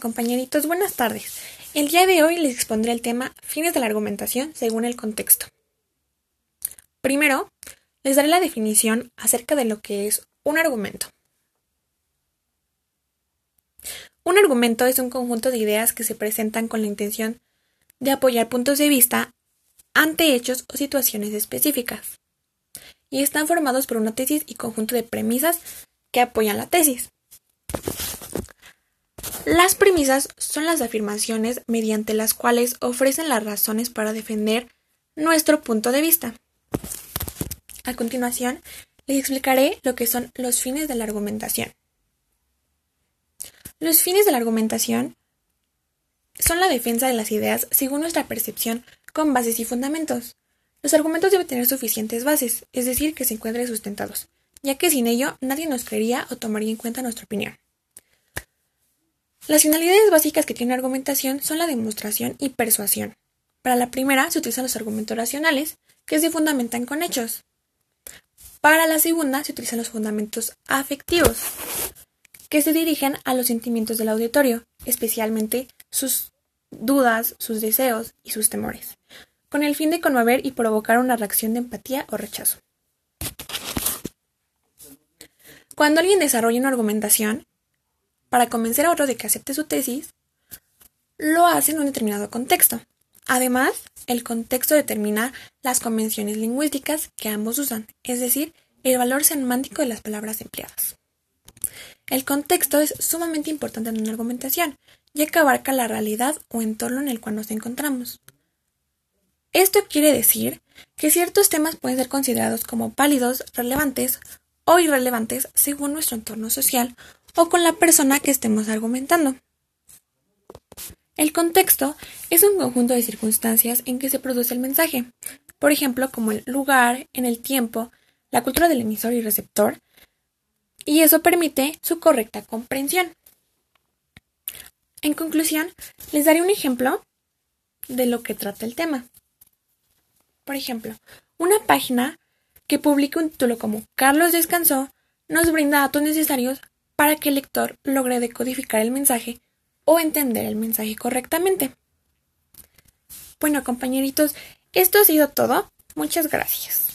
Compañeritos, buenas tardes. El día de hoy les expondré el tema fines de la argumentación según el contexto. Primero, les daré la definición acerca de lo que es un argumento. Un argumento es un conjunto de ideas que se presentan con la intención de apoyar puntos de vista ante hechos o situaciones específicas, y están formados por una tesis y conjunto de premisas que apoyan la tesis. Las premisas son las afirmaciones mediante las cuales ofrecen las razones para defender nuestro punto de vista. A continuación, les explicaré lo que son los fines de la argumentación. Los fines de la argumentación son la defensa de las ideas según nuestra percepción con bases y fundamentos. Los argumentos deben tener suficientes bases, es decir, que se encuentren sustentados, ya que sin ello nadie nos creería o tomaría en cuenta nuestra opinión. Las finalidades básicas que tiene argumentación son la demostración y persuasión. Para la primera se utilizan los argumentos racionales, que se fundamentan con hechos. Para la segunda se utilizan los fundamentos afectivos, que se dirigen a los sentimientos del auditorio, especialmente sus dudas, sus deseos y sus temores, con el fin de conmover y provocar una reacción de empatía o rechazo. Cuando alguien desarrolla una argumentación, para convencer a otro de que acepte su tesis, lo hace en un determinado contexto. Además, el contexto determina las convenciones lingüísticas que ambos usan, es decir, el valor semántico de las palabras empleadas. El contexto es sumamente importante en una argumentación, ya que abarca la realidad o entorno en el cual nos encontramos. Esto quiere decir que ciertos temas pueden ser considerados como válidos, relevantes o irrelevantes según nuestro entorno social o con la persona que estemos argumentando. El contexto es un conjunto de circunstancias en que se produce el mensaje, por ejemplo, como el lugar, en el tiempo, la cultura del emisor y receptor, y eso permite su correcta comprensión. En conclusión, les daré un ejemplo de lo que trata el tema. Por ejemplo, una página que publica un título como Carlos descansó nos brinda datos necesarios para que el lector logre decodificar el mensaje o entender el mensaje correctamente. Bueno, compañeritos, esto ha sido todo. Muchas gracias.